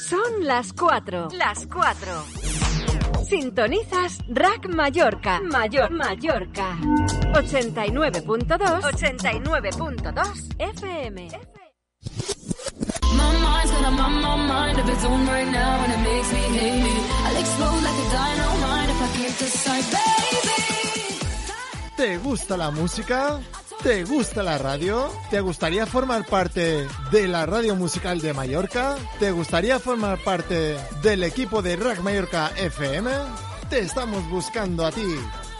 Son las 4. Las 4. Sintonizas Rack Mallorca. Mayor Mallorca. 89.2. 89.2 FM. My mind's got a my mind of its own right now and it makes me hate me. I'll explode like a dynamite if I can't decide, baby. ¿Te gusta la música? ¿Te gusta la radio? ¿Te gustaría formar parte de la radio musical de Mallorca? ¿Te gustaría formar parte del equipo de Rack Mallorca FM? Te estamos buscando a ti.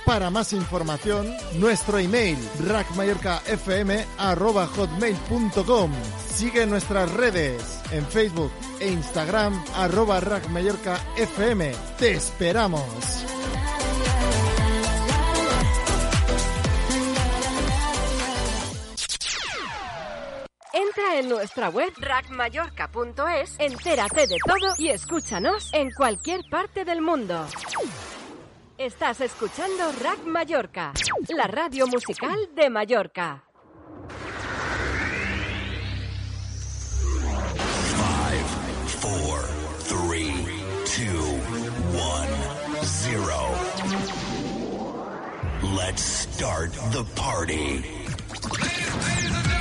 Para más información, nuestro email rackmallorcafm@hotmail.com. Sigue nuestras redes en Facebook e Instagram arroba rackmallorcafm. Te esperamos. Entra en nuestra web rackmallorca.es, entérate de todo y escúchanos en cualquier parte del mundo. Estás escuchando Rack Mallorca, la radio musical de Mallorca. Four, three, two, one, zero. Let's start the party. Nossa,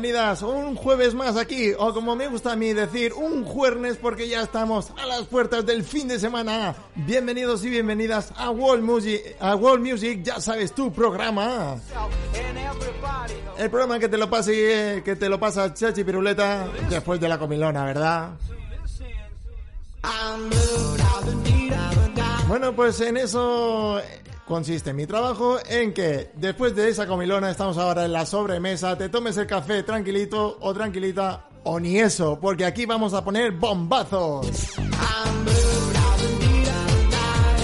bienvenidas un jueves más aquí, o como me gusta a mí decir, un jueves porque ya estamos a las puertas del fin de semana. Bienvenidos y bienvenidas a World Music, a World Music, ya sabes tu programa. El programa que te lo pase, que te lo pasa Chachi Piruleta después de la comilona, ¿verdad? Bueno, pues en eso consiste mi trabajo, en que después de esa comilona estamos ahora en la sobremesa, te tomes el café tranquilito o tranquilita o ni eso, porque aquí vamos a poner bombazos.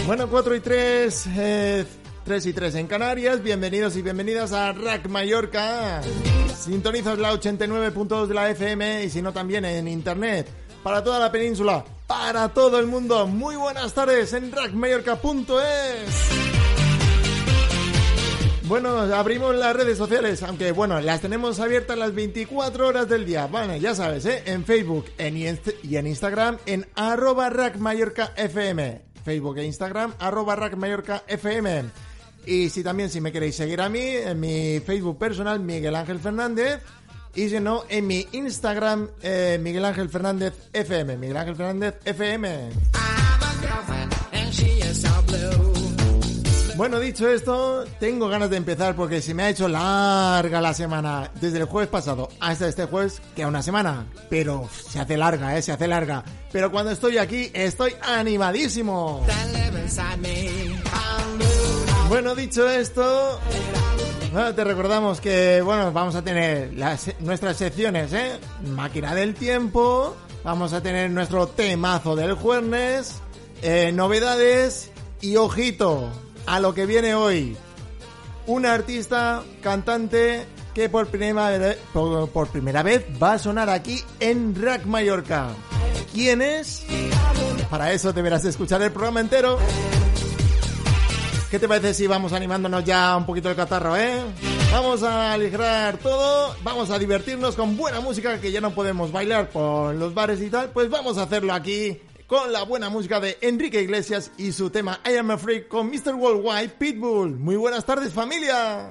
Bueno, 4 y 3, eh, 3 y 3 en Canarias. Bienvenidos y bienvenidas a Rack Mallorca. Sintonizas la 89.2 de la FM y si no también en internet. Para toda la península, para todo el mundo. Muy buenas tardes en rackmallorca.es. Bueno, abrimos las redes sociales, aunque bueno, las tenemos abiertas las 24 horas del día. Bueno, ya sabes, ¿eh? En Facebook y en Instagram en arroba rackmallorcafm. Facebook e Instagram arroba rackmallorcafm. Y si también, si me queréis seguir a mí, en mi Facebook personal, Miguel Ángel Fernández. Y si no, en mi Instagram, eh, Miguel Ángel Fernández FM. Miguel Ángel Fernández FM. Bueno, dicho esto, tengo ganas de empezar porque se me ha hecho larga la semana. Desde el jueves pasado hasta este jueves, queda una semana. Pero se hace larga, ¿eh? Se hace larga. Pero cuando estoy aquí, estoy animadísimo. Bueno, dicho esto, te recordamos que, bueno, vamos a tener nuestras secciones, ¿eh? Máquina del tiempo, vamos a tener nuestro temazo del jueves, eh, novedades y ojito a lo que viene hoy. una artista, cantante que por primera, vez, por, primera vez va a sonar aquí en Rack Mallorca. ¿Quién es? Para eso deberás escuchar el programa entero. ¿Qué te parece si vamos animándonos ya un poquito el catarro, eh? Vamos a aligerar todo, vamos a divertirnos con buena música que ya no podemos bailar por los bares y tal, pues vamos a hacerlo aquí con la buena música de Enrique Iglesias y su tema I Am a Freak con Mr. Worldwide Pitbull. Muy buenas tardes familia.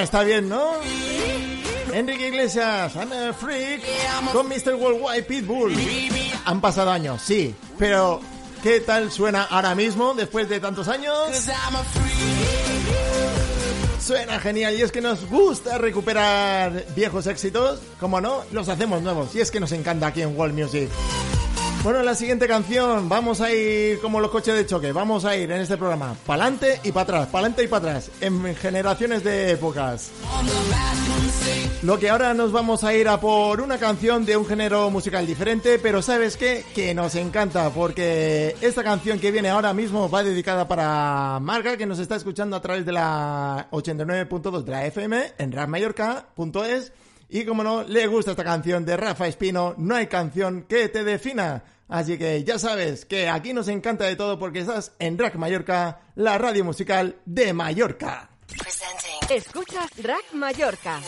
Bueno, está bien, ¿no? Enrique Iglesias, I'm a freak, con Mr. Worldwide Pitbull. Han pasado años, sí, pero ¿qué tal suena ahora mismo, después de tantos años? Suena genial y es que nos gusta recuperar viejos éxitos, como no, los hacemos nuevos y es que nos encanta aquí en World Music. Bueno, la siguiente canción, vamos a ir como los coches de choque, vamos a ir en este programa, pa'lante y para atrás, pa'lante y para atrás, en generaciones de épocas. Lo que ahora nos vamos a ir a por una canción de un género musical diferente, pero ¿sabes qué? Que nos encanta, porque esta canción que viene ahora mismo va dedicada para Marga, que nos está escuchando a través de la 89.2 de la FM en radmallorca.es. Y como no, le gusta esta canción de Rafa Espino, no hay canción que te defina. Así que ya sabes que aquí nos encanta de todo porque estás en Rack Mallorca, la radio musical de Mallorca. Escuchas Rack Mallorca.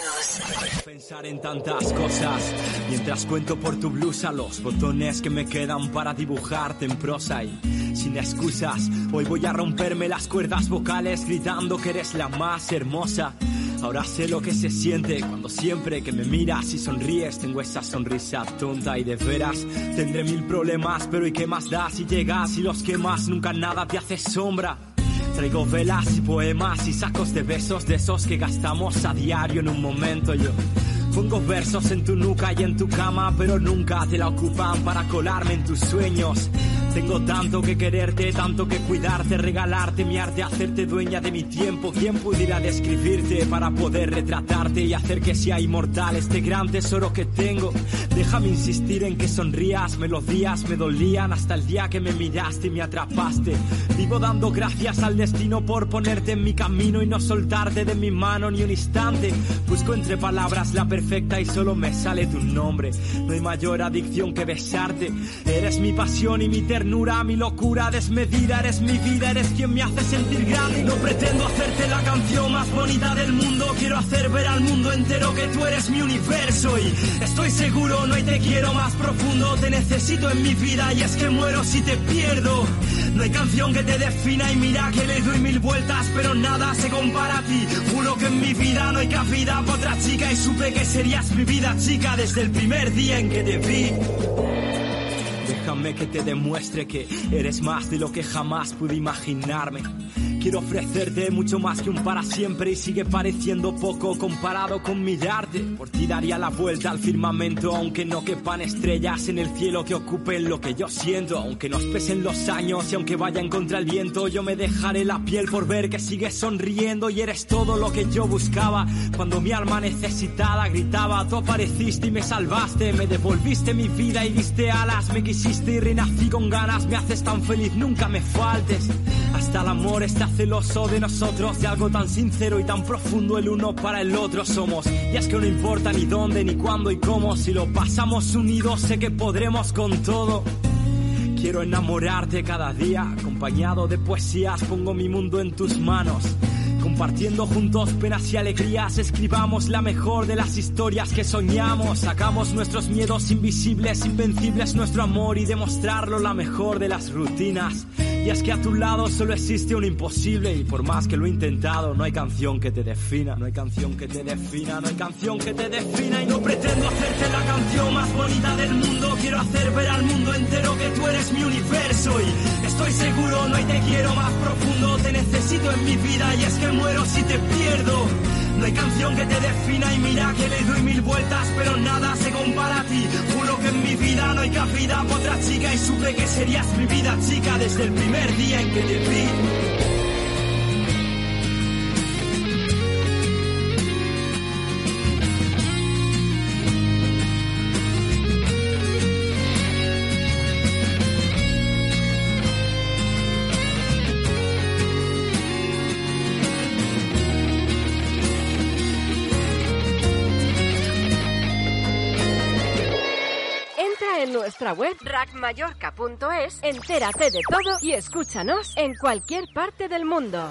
Pensar en tantas cosas mientras cuento por tu blusa los botones que me quedan para dibujarte en prosa y sin excusas. Hoy voy a romperme las cuerdas vocales gritando que eres la más hermosa. Ahora sé lo que se siente cuando siempre que me miras y sonríes tengo esa sonrisa tonta y de veras tendré mil problemas, pero ¿y qué más da si llegas y los quemas? Nunca nada te hace sombra. Traigo velas y poemas y sacos de besos de esos que gastamos a diario en un momento yo. Pongo versos en tu nuca y en tu cama, pero nunca te la ocupan para colarme en tus sueños. Tengo tanto que quererte, tanto que cuidarte, regalarte mi arte, hacerte dueña de mi tiempo. ¿Quién pudiera describirte para poder retratarte y hacer que sea inmortal este gran tesoro que tengo? Déjame insistir en que sonrías, melodías me dolían hasta el día que me miraste y me atrapaste. Vivo dando gracias al destino por ponerte en mi camino y no soltarte de mi mano ni un instante. Busco entre palabras la perfecta y solo me sale tu nombre. No hay mayor adicción que besarte. Eres mi pasión y mi ternura, mi locura desmedida. Eres mi vida, eres quien me hace sentir grande. No pretendo hacerte la canción más bonita del mundo. Quiero hacer ver al mundo entero que tú eres mi universo. Y estoy seguro, no hay te quiero más profundo. Te necesito en mi vida y es que muero si te pierdo. No hay canción que te defina y mira que le doy mil vueltas, pero nada se compara a ti. Juro que en mi vida no hay cabida para otra chica y supe que serías mi vida chica desde el primer día en que te vi. Que te demuestre que eres más de lo que jamás pude imaginarme. Quiero ofrecerte mucho más que un para siempre y sigue pareciendo poco comparado con mirarte. Por ti daría la vuelta al firmamento, aunque no quepan estrellas en el cielo que ocupen lo que yo siento. Aunque nos pesen los años y aunque vayan contra el viento, yo me dejaré la piel por ver que sigues sonriendo y eres todo lo que yo buscaba. Cuando mi alma necesitada gritaba, tú apareciste y me salvaste, me devolviste mi vida y diste alas, me quisiste y renací con ganas, me haces tan feliz, nunca me faltes. Hasta el amor está celoso de nosotros, de algo tan sincero y tan profundo el uno para el otro somos. Y es que no importa ni dónde, ni cuándo y cómo, si lo pasamos unidos sé que podremos con todo. Quiero enamorarte cada día, acompañado de poesías, pongo mi mundo en tus manos. Compartiendo juntos penas y alegrías, escribamos la mejor de las historias que soñamos. Sacamos nuestros miedos invisibles, invencibles, nuestro amor y demostrarlo la mejor de las rutinas. Y es que a tu lado solo existe un imposible. Y por más que lo he intentado, no hay canción que te defina, no hay canción que te defina, no hay canción que te defina. Y no pretendo hacerte la canción más bonita del mundo. Quiero hacer ver al mundo entero que tú eres mi universo. Y estoy seguro, no hay te quiero más profundo, te necesito en mi vida y es que muero si te pierdo. No hay canción que te defina y mira que le doy mil vueltas, pero nada se compara a ti. Juro que en mi vida no hay cabida para otra chica y supe que serías mi vida chica desde el primer día en que te vi. Nuestra web rackmallorca.es, entérate de todo y escúchanos en cualquier parte del mundo.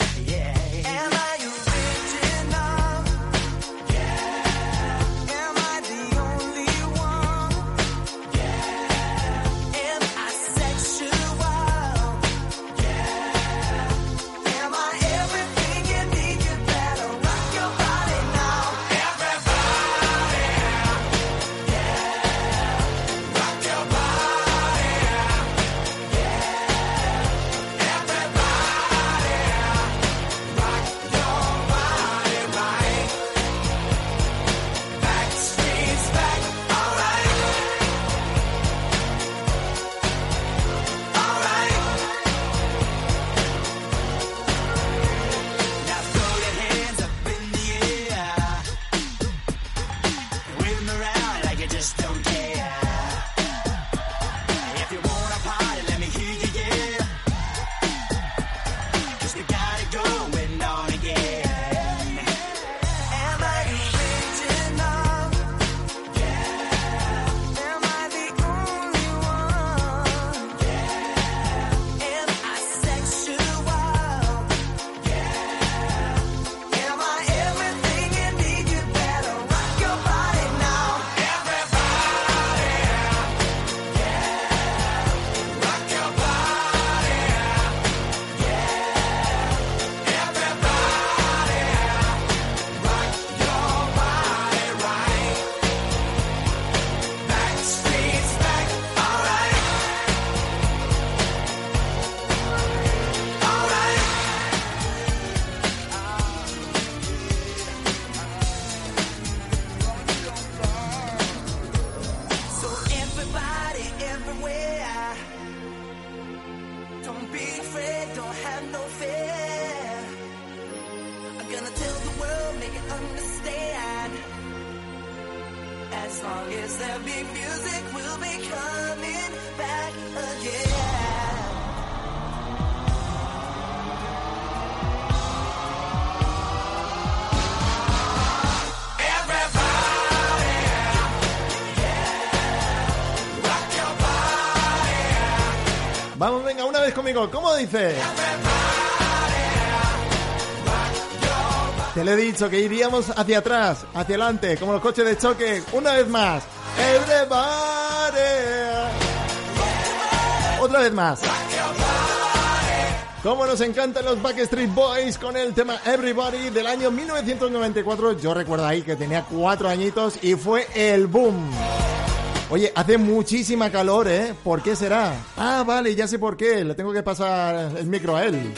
Conmigo. ¿Cómo dice? Te lo he dicho que iríamos hacia atrás, hacia adelante, como los coches de choque. Una vez más. Everybody. Otra vez más. Como nos encantan los Backstreet Boys con el tema Everybody del año 1994. Yo recuerdo ahí que tenía cuatro añitos y fue el boom. Oye, hace muchísima calor, ¿eh? ¿Por qué será? Ah, vale, ya sé por qué. Le tengo que pasar el micro a él.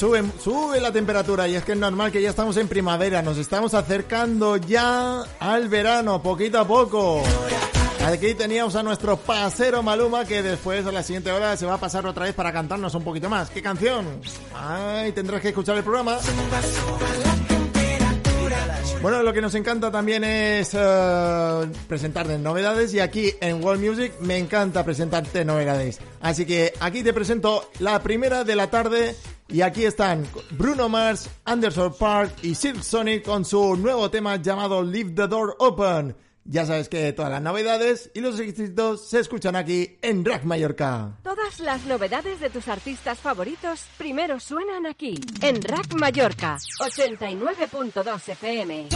Sube, sube, la temperatura y es que es normal que ya estamos en primavera, nos estamos acercando ya al verano, poquito a poco. Aquí teníamos a nuestro pasero Maluma que después a la siguiente hora se va a pasar otra vez para cantarnos un poquito más. ¿Qué canción? Ay, tendrás que escuchar el programa. Bueno, lo que nos encanta también es eh, presentarte novedades y aquí en World Music me encanta presentarte novedades. Así que aquí te presento la primera de la tarde y aquí están Bruno Mars, Anderson Park y Silk Sonic con su nuevo tema llamado Leave the Door Open. Ya sabes que todas las novedades y los éxitos se escuchan aquí en Rack Mallorca. Todas las novedades de tus artistas favoritos primero suenan aquí, en Rack Mallorca, 89.2 FM.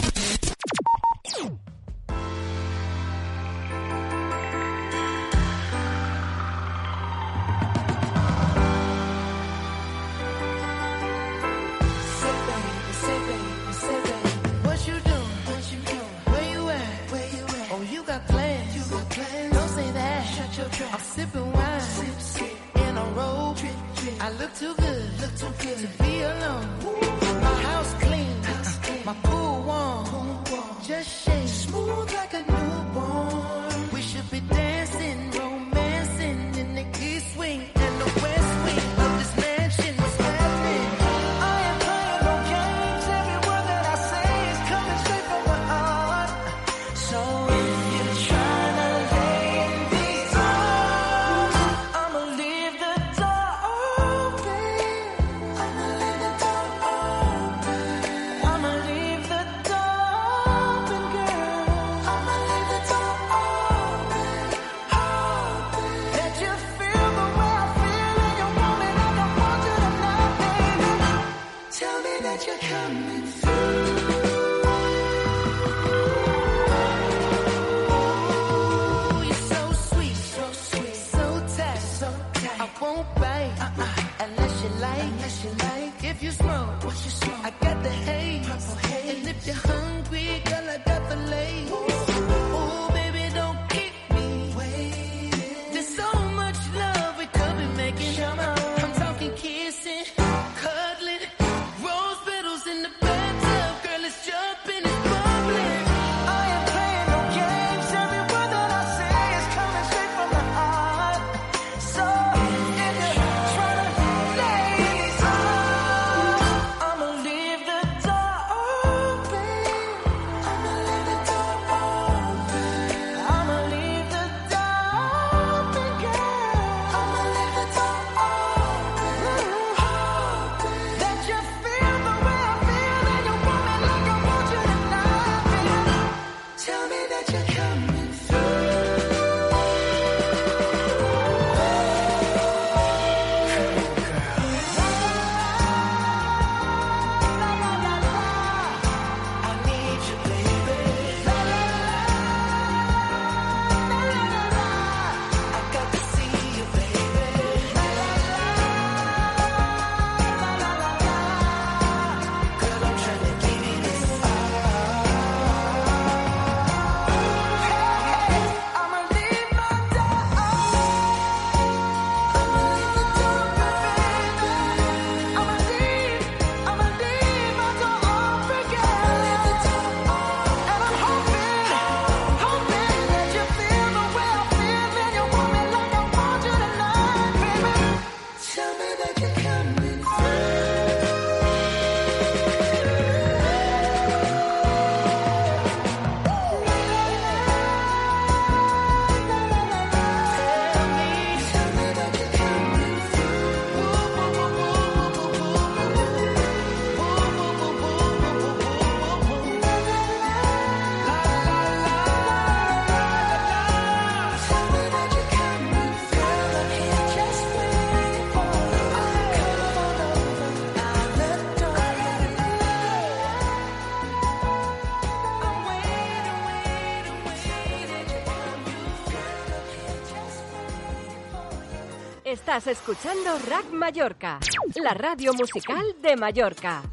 Estás escuchando Rack Mallorca, la radio musical de Mallorca.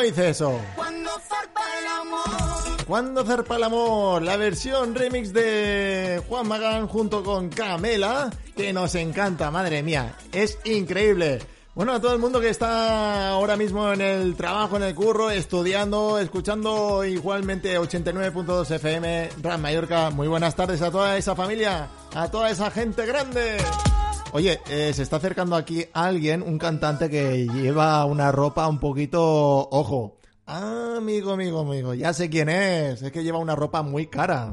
¿Cómo dice eso? Cuando zarpa el amor. Cuando zarpa el amor, la versión remix de Juan Magán junto con Camela, que nos encanta, madre mía, es increíble. Bueno, a todo el mundo que está ahora mismo en el trabajo, en el curro, estudiando, escuchando igualmente 89.2 FM, Ram Mallorca, muy buenas tardes a toda esa familia, a toda esa gente grande. Oye, eh, se está acercando aquí alguien, un cantante que lleva una ropa un poquito, ojo, Ah, amigo, amigo, amigo, ya sé quién es. Es que lleva una ropa muy cara.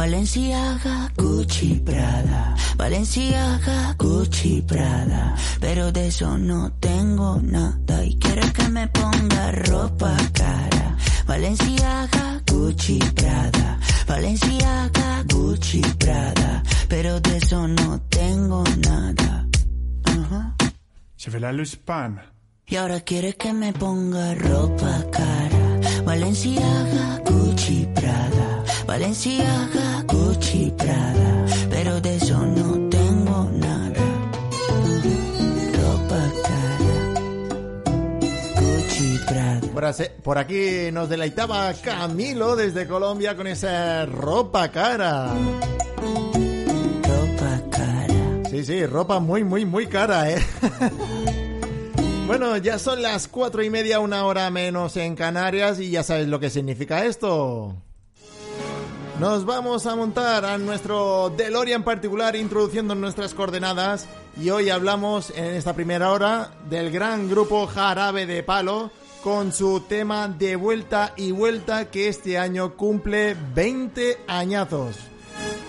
Valenciaga, Gucci, Prada. Valenciaga, Gucci, Prada. Pero de eso no tengo nada. Y quiere que me ponga ropa cara. Valenciaga, Gucci, Prada. Valenciaga, Gucci, Prada. Pero de eso no tengo nada. Ajá. Chevela Luspan. Y ahora quiere que me ponga ropa cara. Valenciaga, Gucci, Prada. Valenciaga, Gucci, Prada. Pero de eso no tengo nada. Ropa cara. Gucci, Prada. Por, por aquí nos deleitaba Camilo desde Colombia con esa ropa cara. Ropa cara. Sí, sí, ropa muy, muy, muy cara, ¿eh? Bueno, ya son las cuatro y media, una hora menos en Canarias y ya sabes lo que significa esto. Nos vamos a montar a nuestro DeLorean particular introduciendo nuestras coordenadas y hoy hablamos en esta primera hora del gran grupo Jarabe de Palo con su tema de vuelta y vuelta que este año cumple 20 añazos.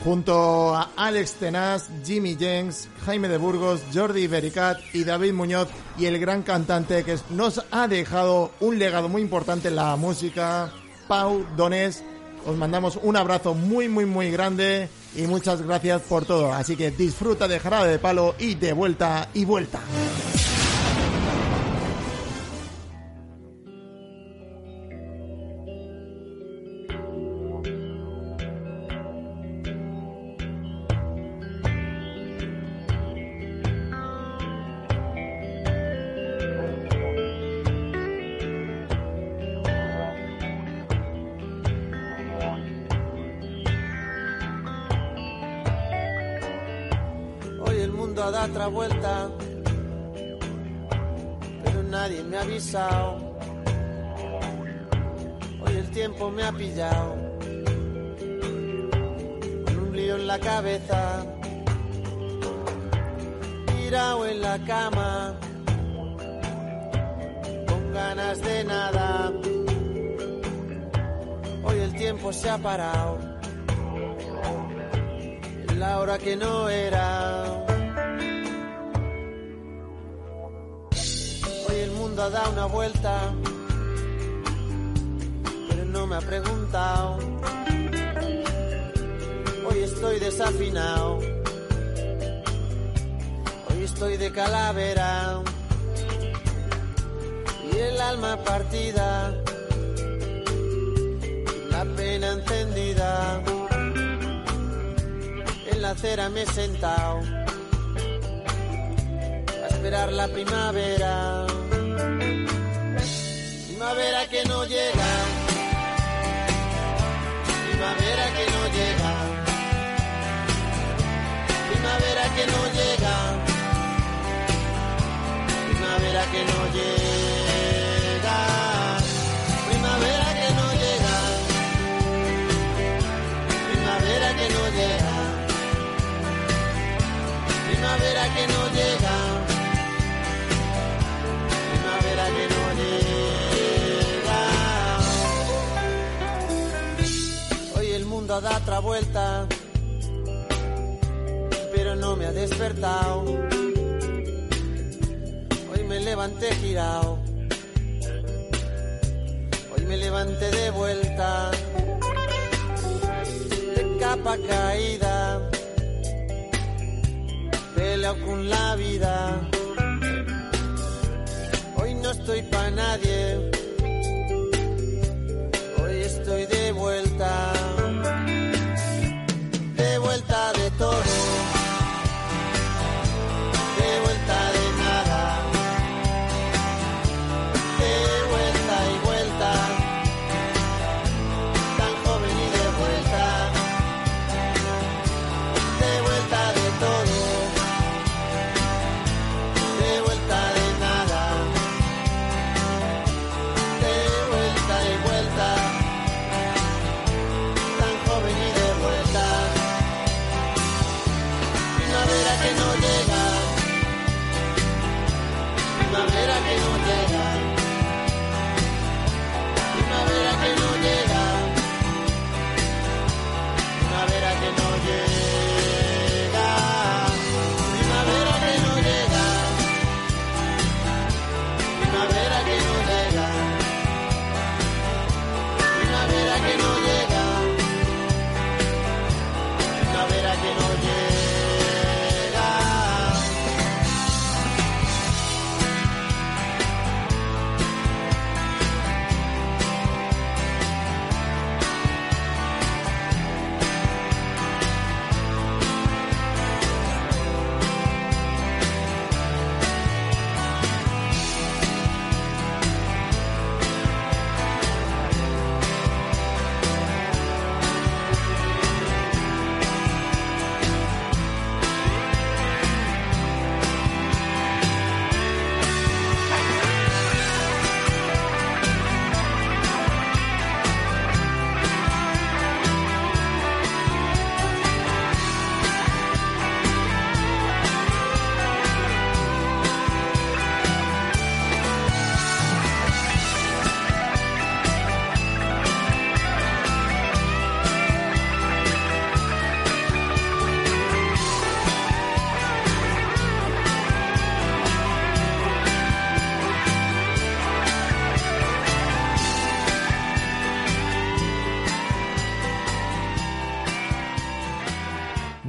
Junto a Alex Tenaz, Jimmy James, Jaime de Burgos, Jordi Bericat y David Muñoz y el gran cantante que nos ha dejado un legado muy importante en la música, Pau Donés, Os mandamos un abrazo muy, muy, muy grande y muchas gracias por todo. Así que disfruta de Jarabe de Palo y de vuelta y vuelta. Hoy el tiempo me ha pillado, con un lío en la cabeza, tirado en la cama, con ganas de nada. Hoy el tiempo se ha parado. En la hora que no era. Mundo dado una vuelta, pero no me ha preguntado. Hoy estoy desafinado, hoy estoy de calavera y el alma partida, la pena encendida en la acera me he sentado a esperar la primavera. Primavera que no llega, primavera que no llega, primavera que no llega, primavera que no llega, Da otra vuelta, pero no me ha despertado. Hoy me levanté girado, hoy me levanté de vuelta, de capa caída peleo con la vida. Hoy no estoy pa' nadie.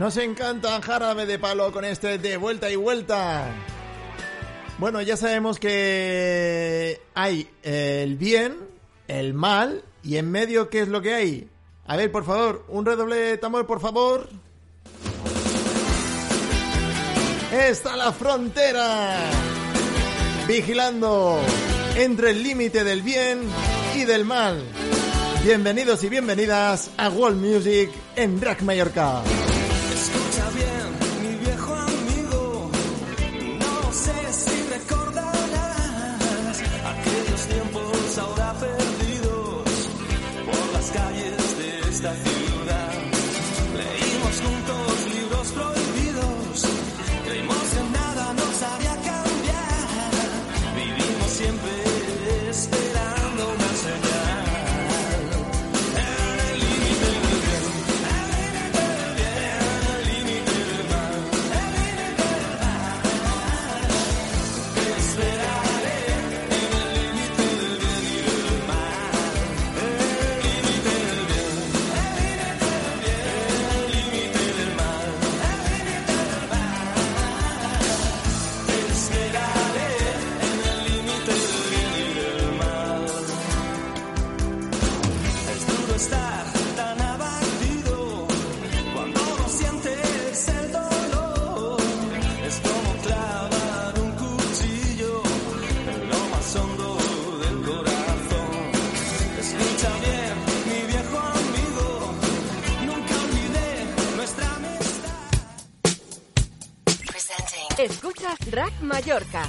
Nos encanta Jarabe de Palo con este de vuelta y vuelta. Bueno, ya sabemos que hay el bien, el mal y en medio, ¿qué es lo que hay? A ver, por favor, un redoble de tambor, por favor. Está la frontera. Vigilando entre el límite del bien y del mal. Bienvenidos y bienvenidas a World Music en Rack Mallorca. Escuchas Rack Mallorca.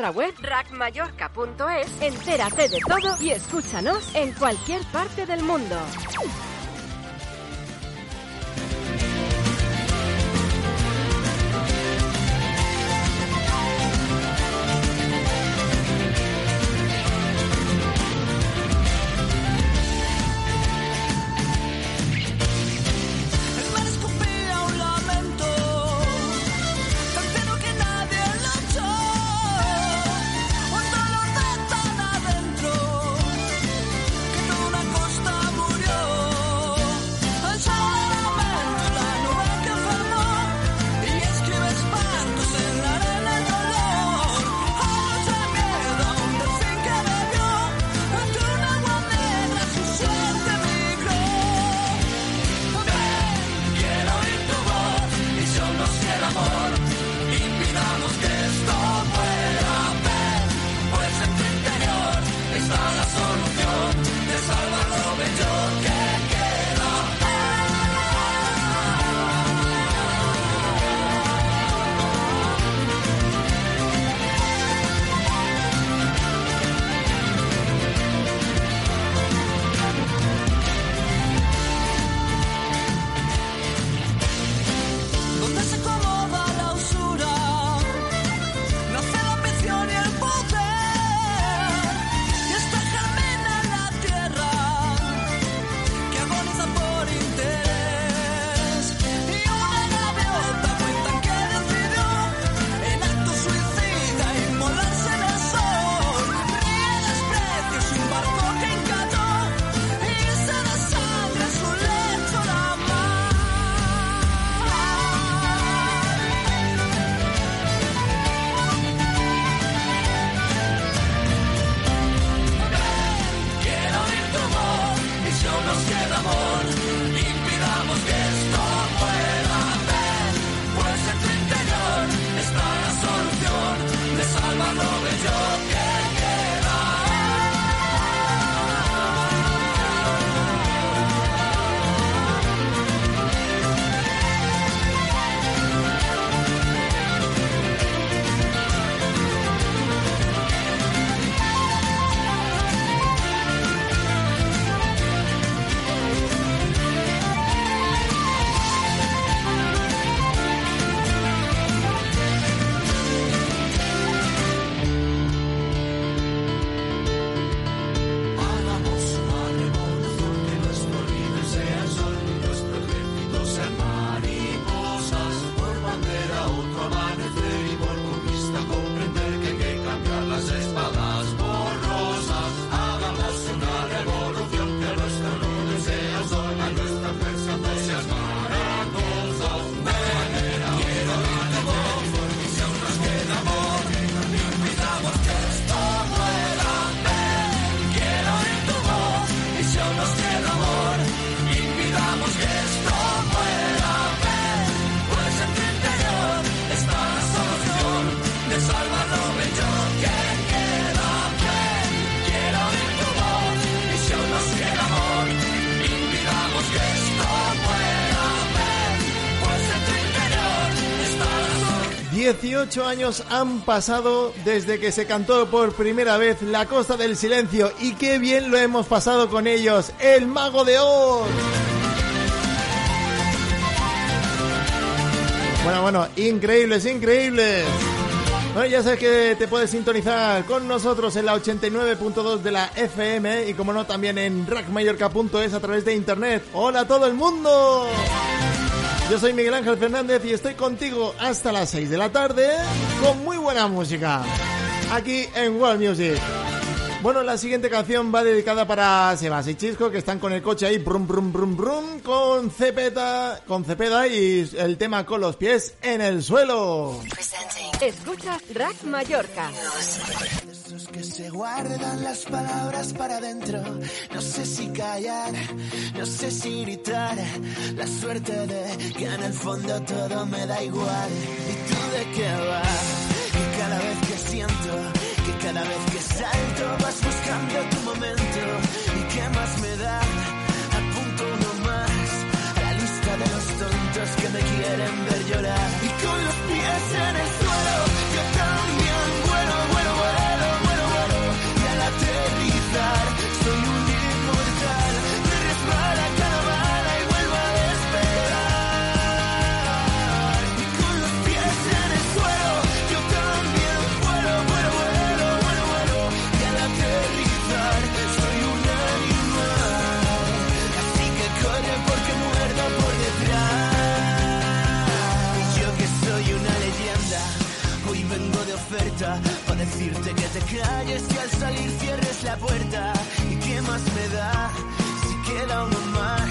nuestra web rackmallorca.es. Entérate de todo y escúchanos en cualquier parte del mundo. 18 años han pasado desde que se cantó por primera vez La Costa del Silencio y qué bien lo hemos pasado con ellos, el mago de Oz. Bueno, bueno, increíbles, increíbles. Bueno, ya sabes que te puedes sintonizar con nosotros en la 89.2 de la FM y como no también en rackmallorca.es a través de internet. ¡Hola a todo el mundo! Yo soy Miguel Ángel Fernández y estoy contigo hasta las 6 de la tarde con muy buena música. Aquí en World Music. Bueno, la siguiente canción va dedicada para Sebas y Chisco, que están con el coche ahí, brum, brum, brum, brum, con Cepeda, con Cepeda y el tema con los pies en el suelo. Escucha Rack Mallorca. Se guardan las palabras para adentro. No sé si callar, no sé si gritar. La suerte de que en el fondo todo me da igual. ¿Y tú de qué vas? Que calles y al salir cierres la puerta. ¿Y qué más me da si queda uno más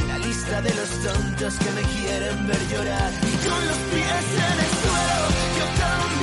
en la lista de los tontos que me quieren ver llorar? Y con los pies en el suelo, yo también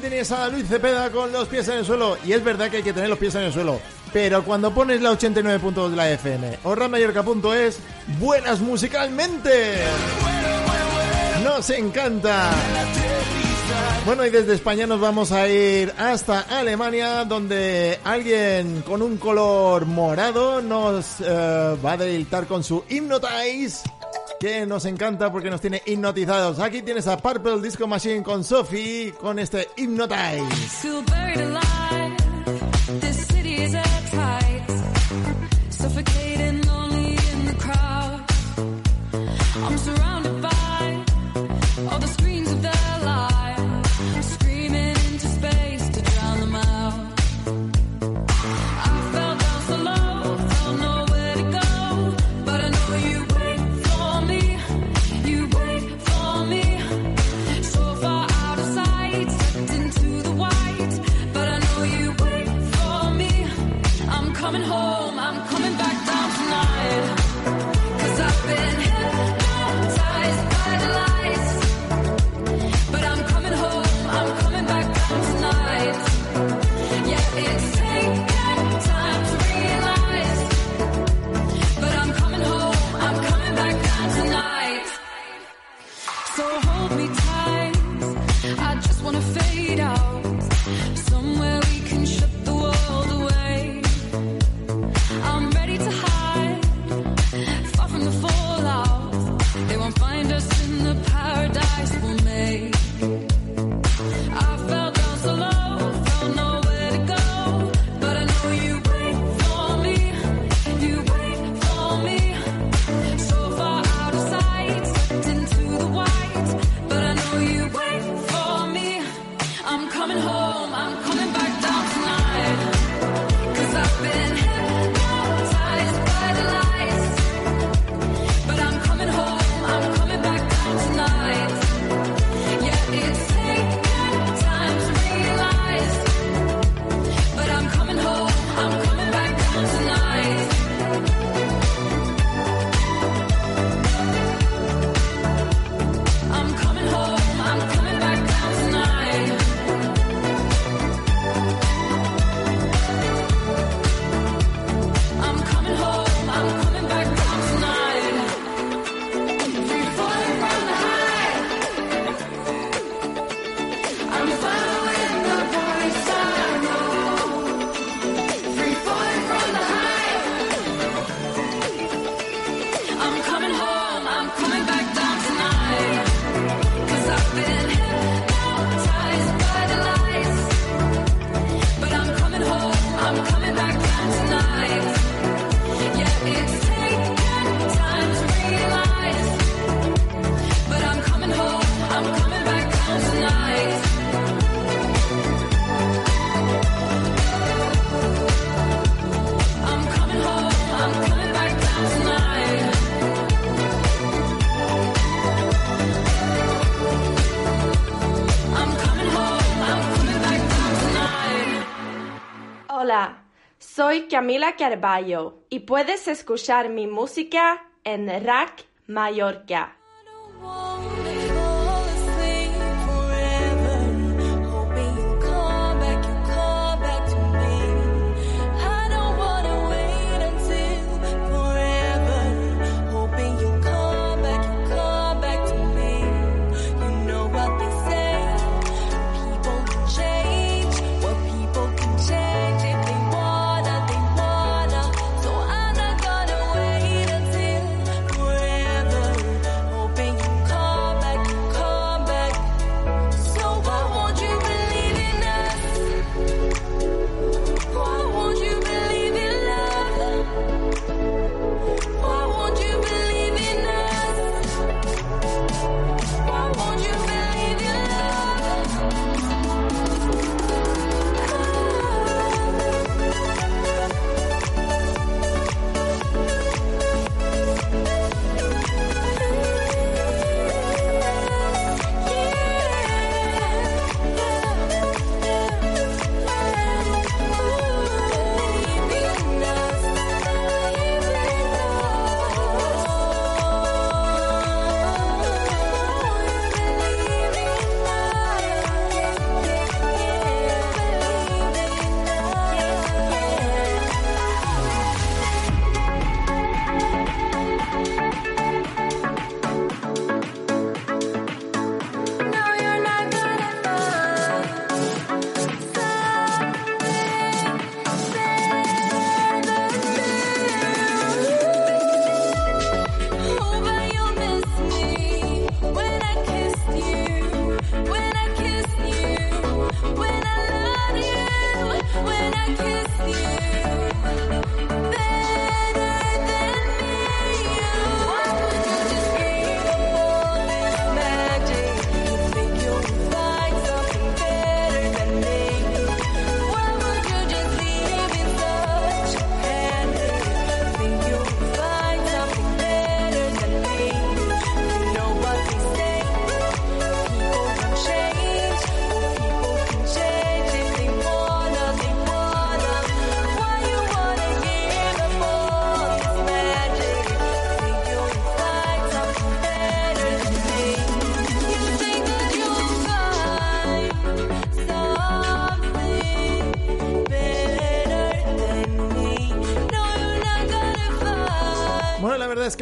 Tenéis a Luis Cepeda con los pies en el suelo. Y es verdad que hay que tener los pies en el suelo. Pero cuando pones la 89.2 de la FM o radmallorca.es, buenas musicalmente. Nos encanta. Bueno, y desde España nos vamos a ir hasta Alemania, donde alguien con un color morado nos eh, va a deleitar con su Hypnotize, que nos encanta porque nos tiene hipnotizados. Aquí tienes a Purple Disco Machine con Sophie, con este Hypnotize. Camila Carballo y puedes escuchar mi música en Rack Mallorca.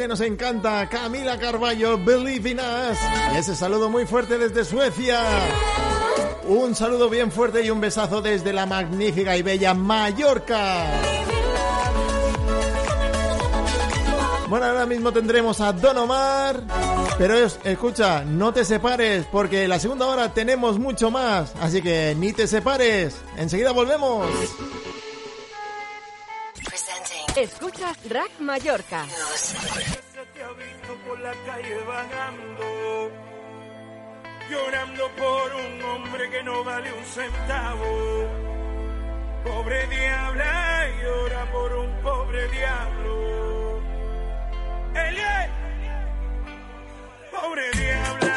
Nos encanta Camila Carballo, Believe in Us. Y ese saludo muy fuerte desde Suecia. Un saludo bien fuerte y un besazo desde la magnífica y bella Mallorca. Bueno, ahora mismo tendremos a Don Omar. Pero es- escucha, no te separes porque la segunda hora tenemos mucho más. Así que ni te separes. Enseguida volvemos. Escuchas Rack Mallorca. La calle vagando, llorando por un hombre que no vale un centavo. Pobre diabla llora por un pobre diablo. Elie, pobre diabla,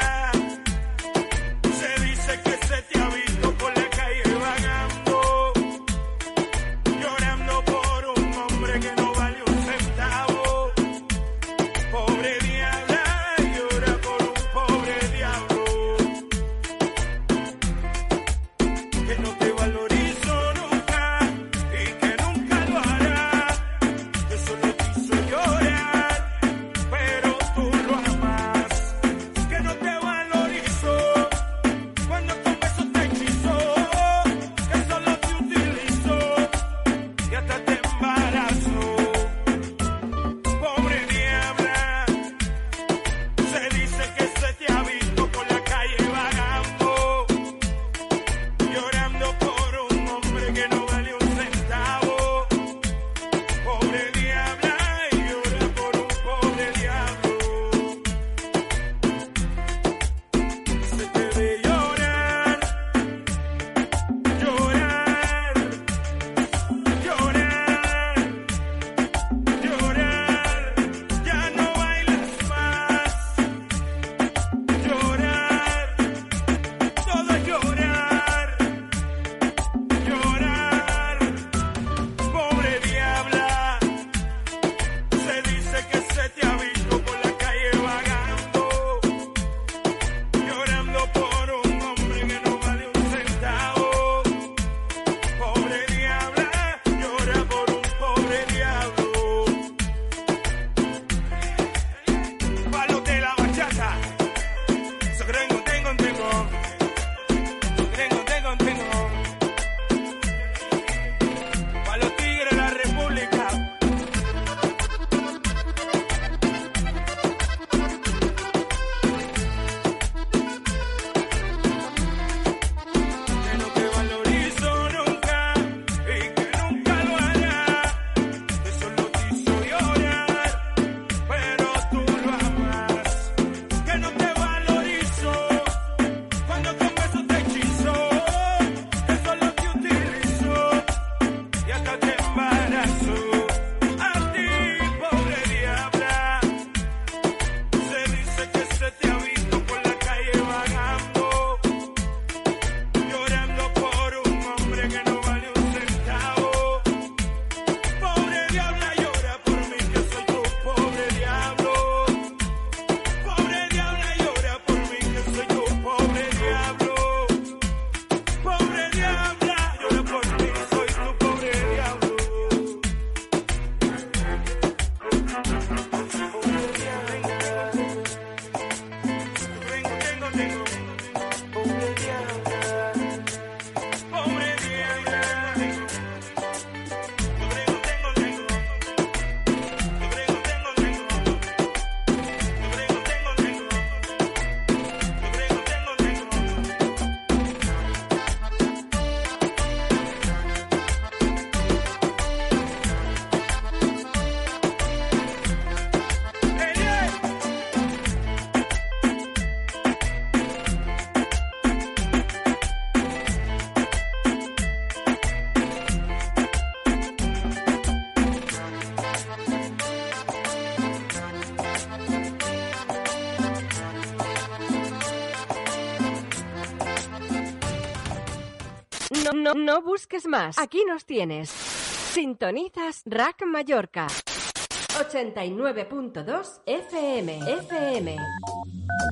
no, busques más. Aquí nos tienes. Sintonizas Rack Mallorca. 89.2 FM. FM.